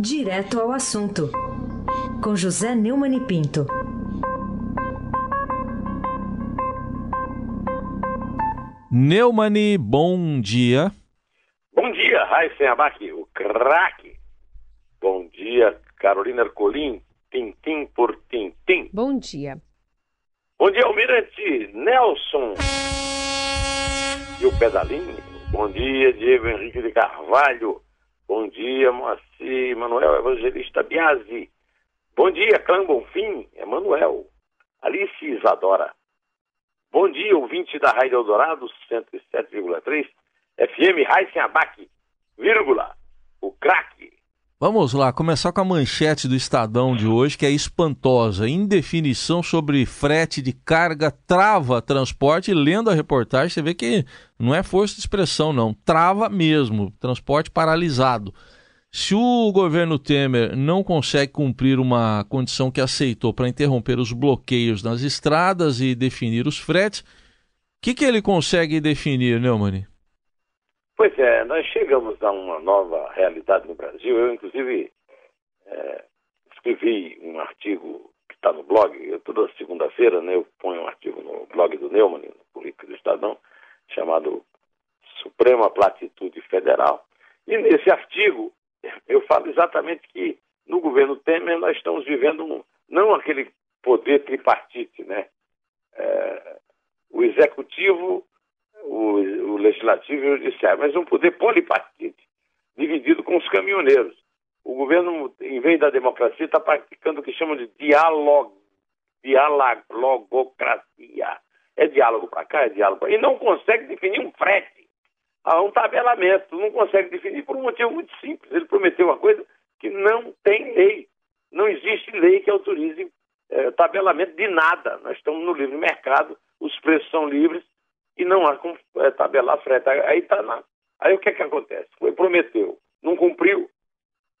Direto ao assunto, com José Neumann e Pinto. Neumani, bom dia. Bom dia, Raíssen Abac, o craque. Bom dia, Carolina Ercolim, tintim por tintim. Bom dia. Bom dia, Almirante Nelson e o Pedalinho. Bom dia, Diego Henrique de Carvalho. Bom dia, Moacir Manuel Evangelista Biasi. Bom dia, Clã Bonfim, Emanuel. Alice Isadora. Bom dia, ouvinte da Rádio Eldorado, 107,3, FM Raíssen Abac, vírgula, o craque. Vamos lá, começar com a manchete do Estadão de hoje, que é espantosa. Indefinição sobre frete de carga trava transporte. Lendo a reportagem, você vê que não é força de expressão, não. Trava mesmo. Transporte paralisado. Se o governo Temer não consegue cumprir uma condição que aceitou para interromper os bloqueios nas estradas e definir os fretes, o que, que ele consegue definir, Neumann? Pois é, nós chegamos a uma nova realidade no Brasil. Eu, inclusive, é, escrevi um artigo que está no blog. Eu, toda segunda-feira né, eu ponho um artigo no blog do Neumann, no Político do Estadão, chamado Suprema Platitude Federal. E nesse artigo eu falo exatamente que no governo Temer nós estamos vivendo um, não aquele poder tripartite, né? É, o executivo o, o legislativo e o judiciário, mas um poder polipartite, dividido com os caminhoneiros. O governo, em vez da democracia, está praticando o que chamam de diálogo, dialogocracia. É diálogo para cá, é diálogo para E não consegue definir um frete, um tabelamento. Não consegue definir por um motivo muito simples. Ele prometeu uma coisa que não tem lei. Não existe lei que autorize é, tabelamento de nada. Nós estamos no livre mercado, os preços são livres e não há como é, tabelar frete. Aí tá na... Aí o que é que acontece? Foi prometeu, não cumpriu.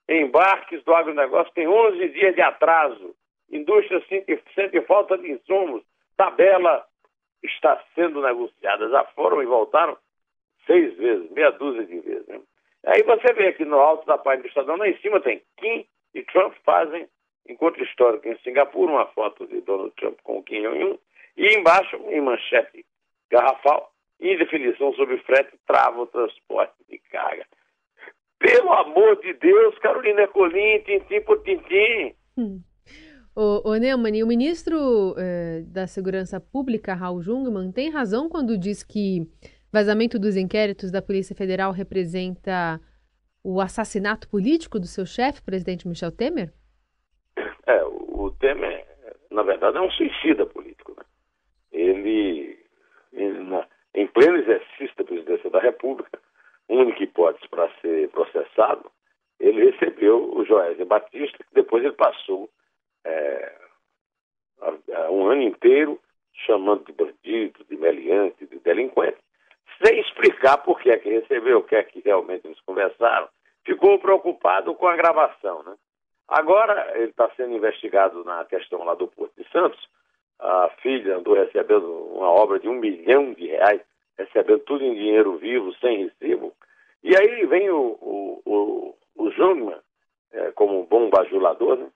Embarques do agronegócio tem 11 dias de atraso. Indústria sente, sente falta de insumos. Tabela está sendo negociada. Já foram e voltaram seis vezes, meia dúzia de vezes. Né? Aí você vê aqui no alto da página do Estadão, lá em cima tem Kim e Trump fazem encontro histórico em Singapura, uma foto de Donald Trump com o Kim Jong-un, e embaixo, em manchete, garrafal, indefinição sobre frete trava o transporte de carga. Pelo amor de Deus, Carolina Colim, tintim por tintim. Hum. O, o Neumann, o ministro eh, da Segurança Pública, Raul Jungmann, tem razão quando diz que vazamento dos inquéritos da Polícia Federal representa o assassinato político do seu chefe, presidente Michel Temer? É, o Temer, na verdade, é um suicida político. Né? Ele em pleno exercício da presidência da República, única hipótese para ser processado, ele recebeu o Joésio Batista, que depois ele passou é, um ano inteiro chamando de bandido, de meliante, de delinquente, sem explicar por que é que recebeu, o que é que realmente eles conversaram. Ficou preocupado com a gravação, né? Agora ele está sendo investigado na questão lá do Porto de Santos, a filha andou recebendo uma obra de um milhão de reais, recebendo tudo em dinheiro vivo, sem recibo. E aí vem o, o, o, o Jungmann, é, como um bom bajulador, né?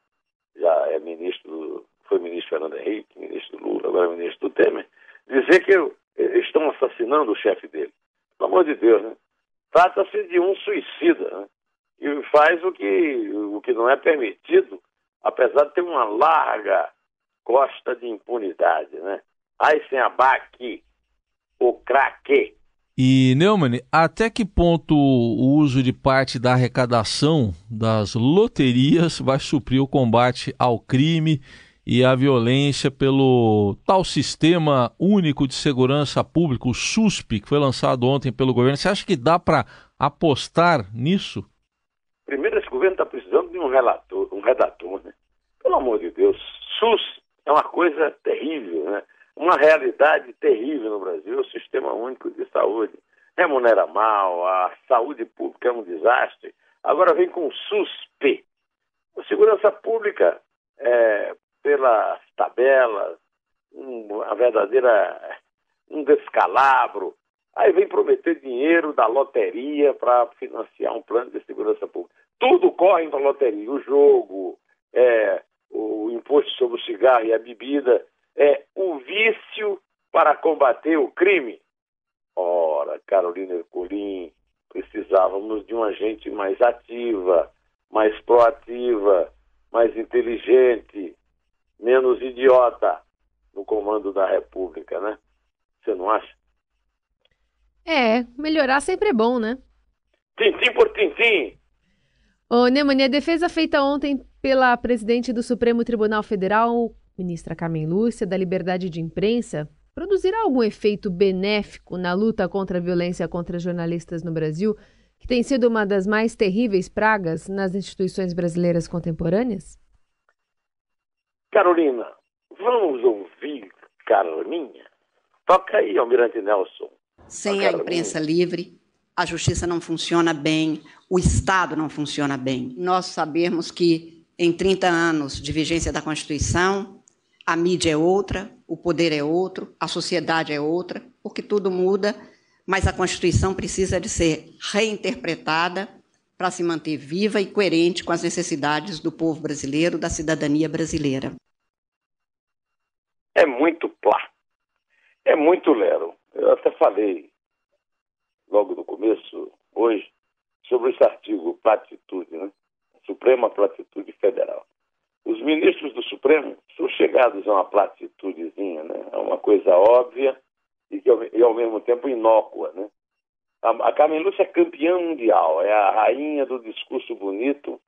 já é ministro, foi ministro Fernando Henrique, ministro Lula, agora é ministro Temer, dizer que estão assassinando o chefe dele. Pelo amor de Deus, né? Trata-se de um suicida, né? E faz o que, o que não é permitido, apesar de ter uma larga costa de impunidade, né? Aí sem abaque, o craque. E, Neumann, até que ponto o uso de parte da arrecadação das loterias vai suprir o combate ao crime e à violência pelo tal Sistema Único de Segurança Pública, o SUSP, que foi lançado ontem pelo governo? Você acha que dá para apostar nisso? Primeiro, esse governo está precisando de um relator, um redator, né? Pelo amor de Deus, SUS uma coisa terrível, né? Uma realidade terrível no Brasil, o Sistema Único de Saúde. Remunera mal, a saúde pública é um desastre. Agora vem com o SUSP. A segurança pública, é, pelas tabelas, uma verdadeira um descalabro. Aí vem prometer dinheiro da loteria para financiar um plano de segurança pública. tudo corre para a loteria. O jogo, é, o imposto sobre o cigarro e a bebida, é o vício para combater o crime. Ora, Carolina Ercolim, precisávamos de uma gente mais ativa, mais proativa, mais inteligente, menos idiota no comando da República, né? Você não acha? É, melhorar sempre é bom, né? Tintim por tintim. Ô, Neumani, a defesa feita ontem pela presidente do Supremo Tribunal Federal, ministra Carmen Lúcia, da liberdade de imprensa, produzirá algum efeito benéfico na luta contra a violência contra jornalistas no Brasil, que tem sido uma das mais terríveis pragas nas instituições brasileiras contemporâneas? Carolina, vamos ouvir Carminha? Toca aí, Almirante Nelson. Sem a, a imprensa livre, a justiça não funciona bem, o Estado não funciona bem. Nós sabemos que em 30 anos de vigência da Constituição, a mídia é outra, o poder é outro, a sociedade é outra, porque tudo muda, mas a Constituição precisa de ser reinterpretada para se manter viva e coerente com as necessidades do povo brasileiro, da cidadania brasileira. É muito plá. É muito lero. Eu até falei logo no começo, hoje, sobre esse artigo Platitude, né? Suprema Platitude Federal. Os ministros do Supremo são chegados a uma platitudezinha, né? a uma coisa óbvia e, que, e ao mesmo tempo inócua. Né? A, a Carmen Lúcia é campeã mundial, é a rainha do discurso bonito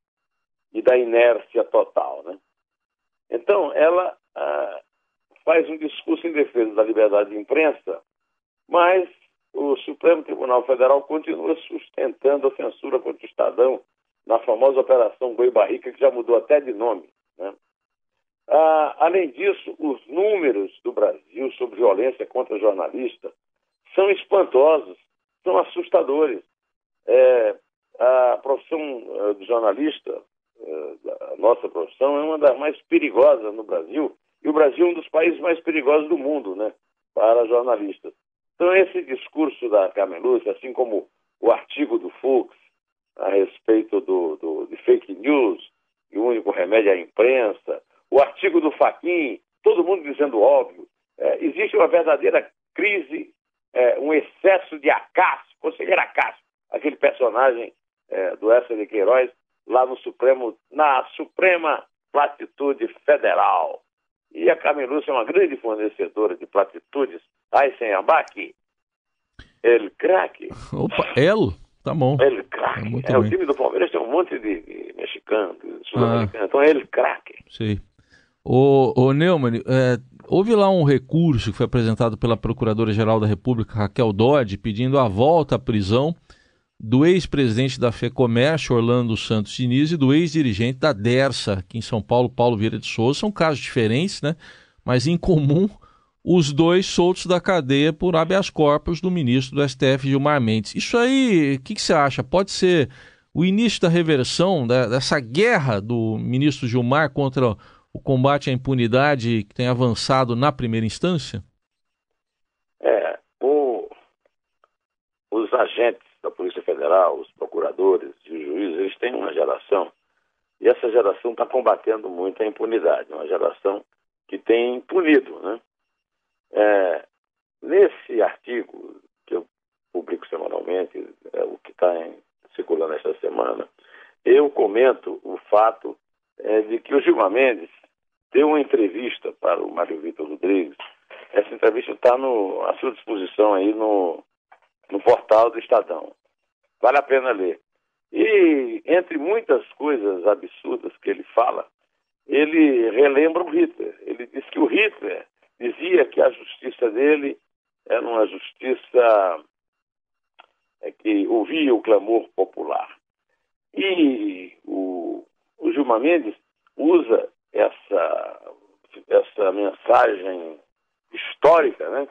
e da inércia total. Né? Então, ela ah, faz um discurso em defesa da liberdade de imprensa, mas Supremo Tribunal Federal continua sustentando a censura contra o Estadão na famosa Operação Boi Barrica, que já mudou até de nome. Né? Ah, além disso, os números do Brasil sobre violência contra jornalistas são espantosos, são assustadores. É, a profissão uh, do jornalista, uh, a nossa profissão, é uma das mais perigosas no Brasil, e o Brasil é um dos países mais perigosos do mundo né, para jornalistas. Então, esse discurso da Carmen Lúcia, assim como o artigo do Fux a respeito do, do, de fake news, e o único remédio é a imprensa, o artigo do Faquin, todo mundo dizendo óbvio. É, existe uma verdadeira crise, é, um excesso de Acácio, conselheiro Acácio, aquele personagem é, do Essa de Queiroz, lá no Supremo, na Suprema Platitude Federal. E a Carmen Lúcia é uma grande fornecedora de platitudes. Abaque, el craque. Opa, elo? Tá bom. Ele craque. É, é o time do Palmeiras tem um monte de, de mexicano, sul-americano. Ah. Então é ele craque. O, o Neumann, é, houve lá um recurso que foi apresentado pela Procuradora-Geral da República, Raquel Dodge, pedindo a volta à prisão do ex-presidente da FEComércio, Orlando Santos Diniz, e do ex-dirigente da DERSA, aqui em São Paulo, Paulo Vieira de Souza. São casos diferentes, né? Mas em comum os dois soltos da cadeia por habeas corpus do ministro do STF, Gilmar Mendes. Isso aí, o que, que, você acha? Pode ser o início da reversão da, dessa guerra do ministro Gilmar contra o combate à impunidade que tem avançado na primeira instância? É, o, os agentes da Polícia Federal, os procuradores e os juízes, eles têm uma geração, e essa geração está combatendo muito a impunidade, uma geração que tem punido, né? É, nesse artigo que eu publico semanalmente, é, o que está circulando esta semana, eu comento o fato é, de que o Gilmar Mendes deu uma entrevista para o Mário Vitor Rodrigues. Essa entrevista está à sua disposição aí no, no portal do Estadão. Vale a pena ler. E, entre muitas coisas absurdas que ele fala, ele relembra o Hitler. Ele diz que o Hitler dizia que a justiça dele era uma justiça é, que ouvia o clamor popular. E o, o Gilmar Mendes usa essa, essa mensagem histórica né,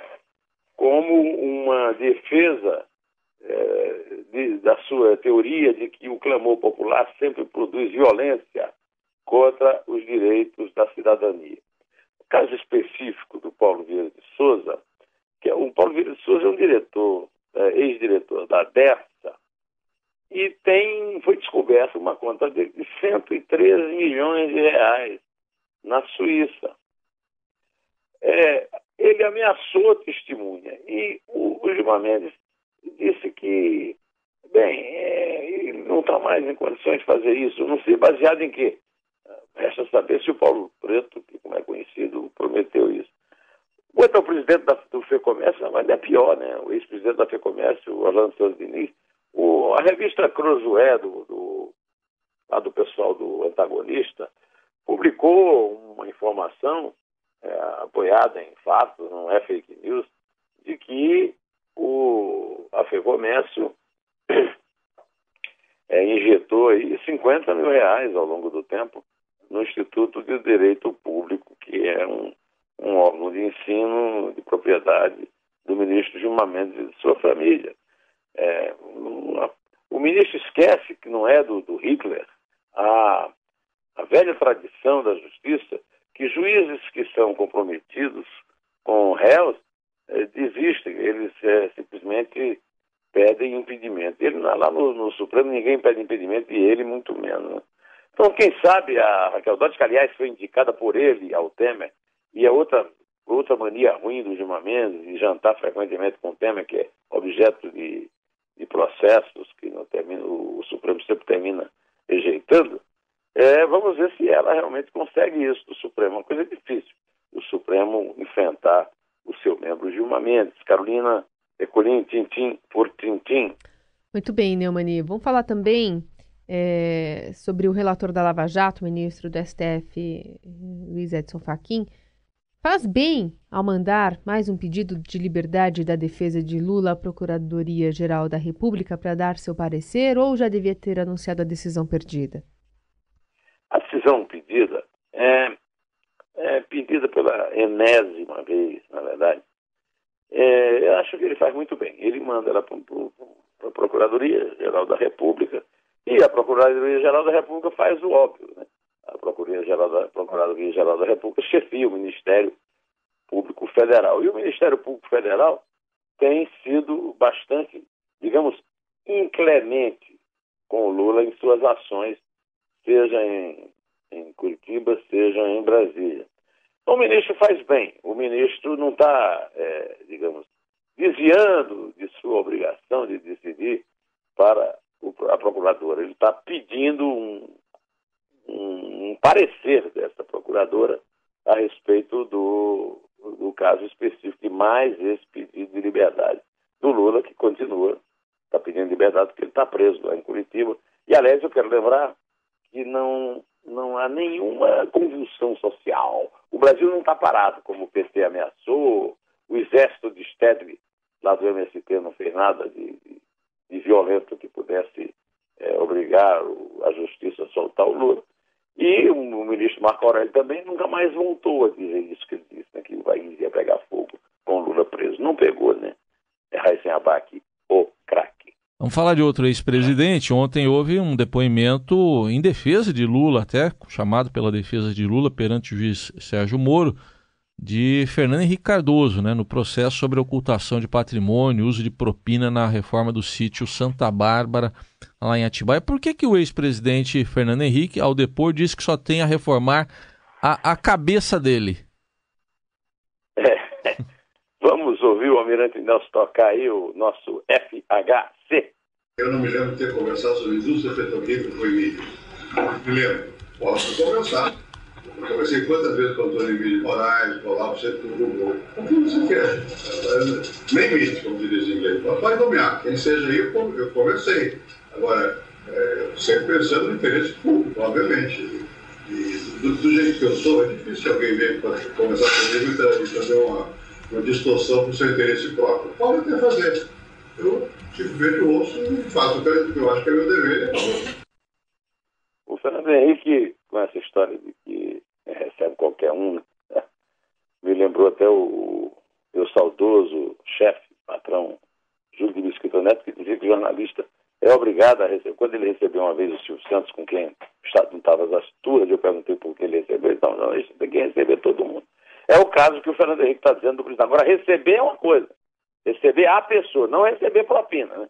como uma defesa é, de, da sua teoria de que o clamor popular sempre produz violência contra os direitos da cidadania caso específico do Paulo Vieira de Souza, que é, o Paulo Vieira de Souza é um diretor, é, ex-diretor da DERSA, e tem, foi descoberta uma conta de 113 milhões de reais na Suíça. É, ele ameaçou a testemunha e o, Gilmar Mendes disse que, bem, é, ele não está mais em condições de fazer isso. Não sei baseado em quê. Resta saber se o Paulo Preto, que como é conhecido, prometeu isso. Quanto ao presidente da, do FEComércio, mas é pior, né? O ex-presidente da FEComércio, Orlando Santos Diniz, o, a revista Cruzoé, do, do, lá do pessoal do antagonista, publicou uma informação é, apoiada em fatos, não é fake news, de que o, a FEComércio é, injetou aí 50 mil reais ao longo do tempo no Instituto de Direito Público, que é um, um órgão de ensino de propriedade do ministro Gilmar Mendes e de sua família. É, uma, o ministro esquece que não é do, do Hitler a, a velha tradição da justiça que juízes que são comprometidos com réus é, desistem, eles é, simplesmente pedem impedimento. Ele, lá no, no, Supremo ninguém pede impedimento e ele muito menos. Né? Então, quem sabe a Raquel Dodge, que aliás foi indicada por ele ao Temer, e a outra, outra mania ruim do Gilmar Mendes, de jantar frequentemente com o Temer, que é objeto de, de processos que não termina, o Supremo sempre termina rejeitando, é, vamos ver se ela realmente consegue isso do Supremo. É uma coisa difícil, o Supremo enfrentar o seu membro Gilmar Mendes. Carolina Ecolim, tintim por tintim. Muito bem, Neumani. Vamos falar também é, sobre o relator da Lava Jato, o ministro do STF, Luiz Edson Fachin, faz bem ao mandar mais um pedido de liberdade da defesa de Lula à Procuradoria-Geral da República para dar seu parecer ou já devia ter anunciado a decisão perdida? A decisão pedida é, é pedida pela enésima vez, na verdade. É, eu acho que ele faz muito bem. Ele manda ela para a Procuradoria-Geral da República e a Procuradoria-Geral da República faz o óbvio. Né? A Procuradoria-Geral da, Procuradoria -Geral da República chefia o Ministério Público Federal. E o Ministério Público Federal tem sido bastante, digamos, inclemente com o Lula em suas ações, seja em, em Curitiba, seja em Brasília. Então, o ministro faz bem. O ministro não está, é, digamos, desviando de sua obrigação de decidir para a procuradora. Ele está pedindo um, um, um, parecer dessa procuradora a respeito do, do caso específico e mais esse pedido de liberdade do Lula, que continua, está pedindo liberdade porque ele está preso lá em Curitiba. E, aliás, eu quero lembrar que não, não há nenhuma convulsão social. O Brasil não está parado, como o PT ameaçou, o exército de Stedley, lá do MST, não fez nada de, de de violento que pudesse é, obrigar a justiça a soltar o Lula. E o, o, ministro Marco Aurélio também nunca mais voltou a dizer isso que ele disse, né, que o país ia pegar fogo com o Lula preso. Não pegou, né? É o craque. Vamos falar de outro ex-presidente. Ontem houve um depoimento em defesa de Lula, até chamado pela defesa de Lula perante o juiz Sérgio Moro, de Fernando Henrique Cardoso, né, no processo sobre ocultação de patrimônio, uso de propina na reforma do sítio Santa Bárbara, lá em Atibaia. Por que, que o ex-presidente Fernando Henrique, ao depor, disse que só tem a reformar a, a cabeça dele? É. Vamos ouvir o Almirante Nelson tocar aí o nosso FHC. Eu não me lembro de ter conversado sobre indústria petroquímica com o Emílio. Me lembro. Posso conversar. Eu conversei quantas vezes com o Antônio Emílio Moraes, com o Olavo. O que você quer? Nem limite, como diz em inglês. Pode nomear. Quem seja aí, eu conversei. Agora, é, sempre pensando no interesse público, obviamente. E do, do, jeito que eu sou, é difícil alguém vir conversar comigo e fazer uma, uma distorção para o seu interesse próprio. Pode até fazer. Eu, vejo, ouço e faço o que eu acho que é meu dever. É o Fernando Henrique, com essa história de que recebe qualquer um. Né? Me lembrou até o meu saudoso chefe, patrão Júlio de Mesquita Neto, que dizia que o jornalista é obrigado a receber. Quando ele recebeu uma vez o Silvio Santos, com quem o Estado não estava às alturas, eu perguntei por que ele recebeu. Então, não, ele tem que receber todo mundo. É o caso que o Fernando Henrique está dizendo do presidente. Agora, receber é uma coisa. Receber a pessoa, não receber propina. Né?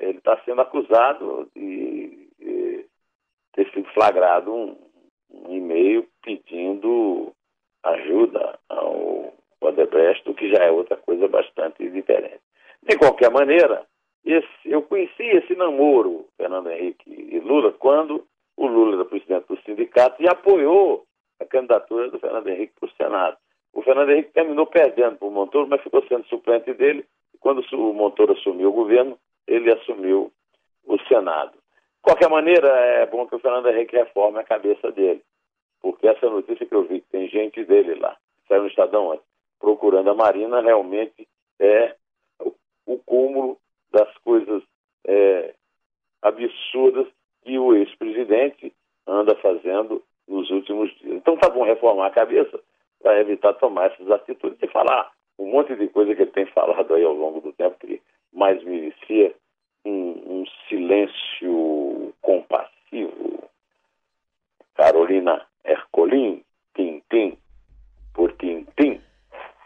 ele está sendo acusado de, de, ter sido flagrado um, um e-mail pedindo ajuda ao Odebrecht, o que já é outra coisa bastante diferente. De qualquer maneira, esse, eu conheci esse namoro, Fernando Henrique e Lula, quando o Lula era presidente do sindicato e apoiou a candidatura do Fernando Henrique para o Senado. O Fernando Henrique terminou perdendo para o Montoro, mas ficou sendo suplente dele. Quando o Montoro assumiu o governo, ele assumiu o Senado. De qualquer maneira, é bom que o Fernando Henrique reforme a cabeça dele, porque essa notícia que eu vi, que tem gente dele lá, saiu no Estadão procurando a Marina, realmente é o, o cúmulo das coisas é, absurdas que o ex-presidente anda fazendo nos últimos dias. Então tá bom reformar a cabeça para evitar tomar essas atitudes e falar um monte de coisa que ele tem falado aí ao longo do tempo que mais merecia um, um silêncio compassivo. Carolina Ercolim, Tintim, por Tintim.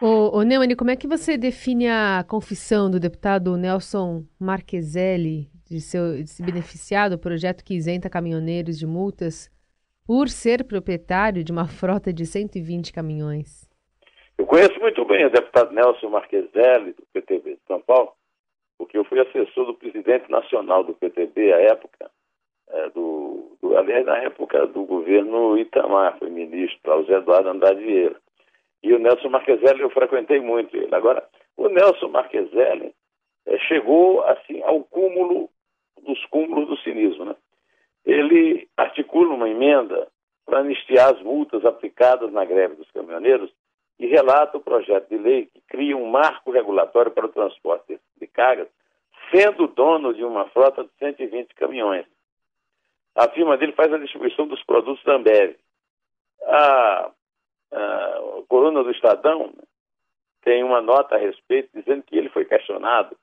Ô, ô Neumann, como é que você define a confissão do deputado Nelson Marqueselli de, seu, de se beneficiar do projeto que isenta caminhoneiros de multas por ser proprietário de uma frota de 120 caminhões? Eu conheço muito bem o deputado Nelson Marqueselli, do PTB de São Paulo, porque eu fui assessor do presidente nacional do PTB à época, é, do, do, aliás, na época do governo Itamar, foi ministro, ao Zé Eduardo Andrade Vieira. E o Nelson Marqueselli, eu frequentei muito ele. Agora, o Nelson Marqueselli é, chegou assim ao cúmulo dos cúmulos do cinismo. Né? Ele articula uma emenda para anistiar as multas aplicadas na greve dos caminhoneiros e relata o projeto de lei que cria um marco regulatório para o transporte de cargas, sendo dono de uma frota de 120 caminhões. A firma dele faz a distribuição dos produtos da Ambev. A, a coluna do Estadão tem uma nota a respeito dizendo que ele foi questionado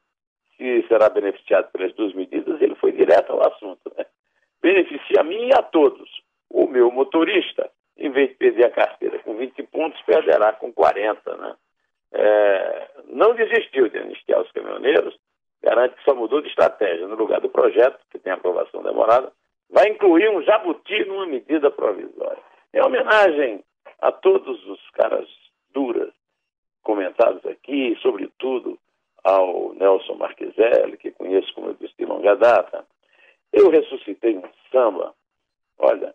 se será beneficiado pelas duas medidas, ele foi direto ao assunto. Né? Beneficia a mim e a todos. O meu motorista, em vez de perder a carteira com 20 pontos, perderá com 40. Né? É, não desistiu de anistiar os caminhoneiros, garante que só mudou de estratégia. No lugar do projeto, que tem aprovação demorada, vai incluir um jabuti numa medida provisória. Em homenagem a todos os caras duras comentados aqui, sobretudo ao Nelson Marquiselli, que conheço, como eu disse, de longa data, eu ressuscitei um samba. Olha,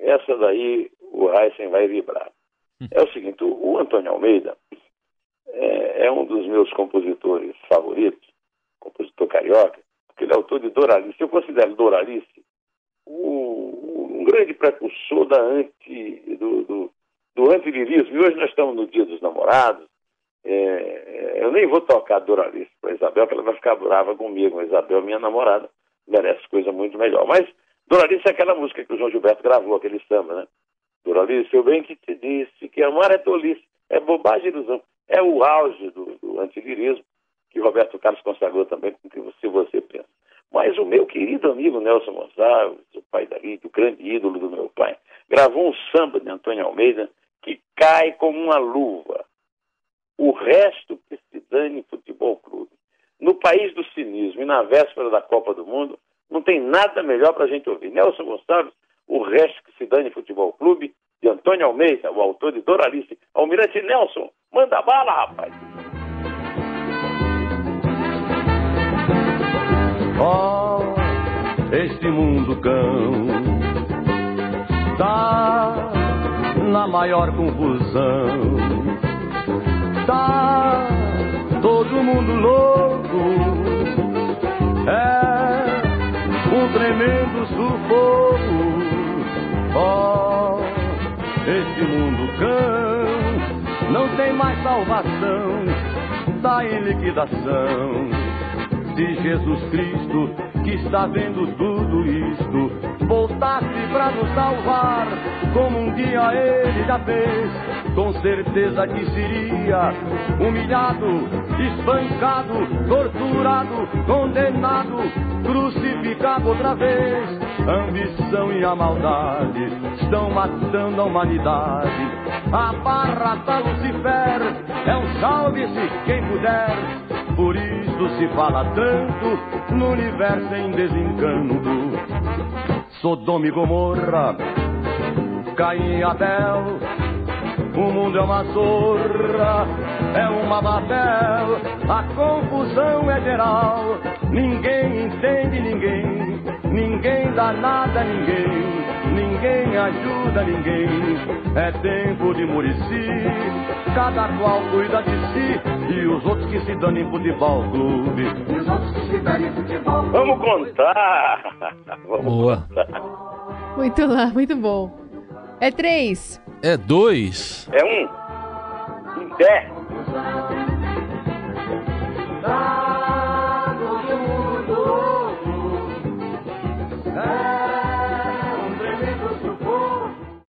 essa daí o Heisen vai vibrar. É o seguinte, o, Antônio Almeida é, é, um dos meus compositores favoritos, compositor carioca, porque ele é autor de Doralice. Eu considero Doralice o, um grande precursor da anti, do, do, do antilirismo. E hoje nós estamos no Dia dos Namorados, é, eu nem vou tocar Doralice para Isabel, que ela vai ficar brava comigo. A Isabel, minha namorada, merece coisa muito melhor. Mas Doralice é aquela música que o João Gilberto gravou, aquele samba, né? Doralice, eu bem que te disse que amar é tolice, é bobagem e ilusão. É o auge do, do antilirismo que Roberto Carlos consagrou também com o que você pensa. Mas o meu querido amigo Nelson Gonçalves, o pai da Rita, o grande ídolo do meu pai, gravou um samba de Antônio Almeida que cai como uma luva o resto que se dane futebol clube. No país do cinismo e na véspera da Copa do Mundo, não tem nada melhor para a gente ouvir. Nelson Gonçalves, o resto que se dane futebol clube, de Antônio Almeida, o autor de Doralice. Almirante Nelson, manda bala, rapaz. Oh, este mundo cão tá na maior confusão Tá todo mundo louco. É um tremendo sufoco. Oh, este mundo cão não tem mais salvação, tá em liquidação. Se Jesus Cristo, que está vendo tudo isto, para nos salvar, como um dia ele já fez com certeza que seria humilhado, espancado, torturado, condenado, crucificado outra vez. A ambição e a maldade estão matando a humanidade. A barra da Lucifer é um salve-se quem puder. Por isso se fala tanto no universo em desencanto. Sodoma e Gomorra, Caim e Abel, o mundo é uma zorra, é uma Babel, a confusão é geral, ninguém entende ninguém, ninguém dá nada a ninguém, ninguém ajuda ninguém, é tempo de Murici, cada qual cuida de si, e os outros que se danem futebol clube. E os outros que se danem futebol clube. Vamos contar! Vamos Boa. Contar. Muito lá, muito bom. É três. É dois. É um. Em pé.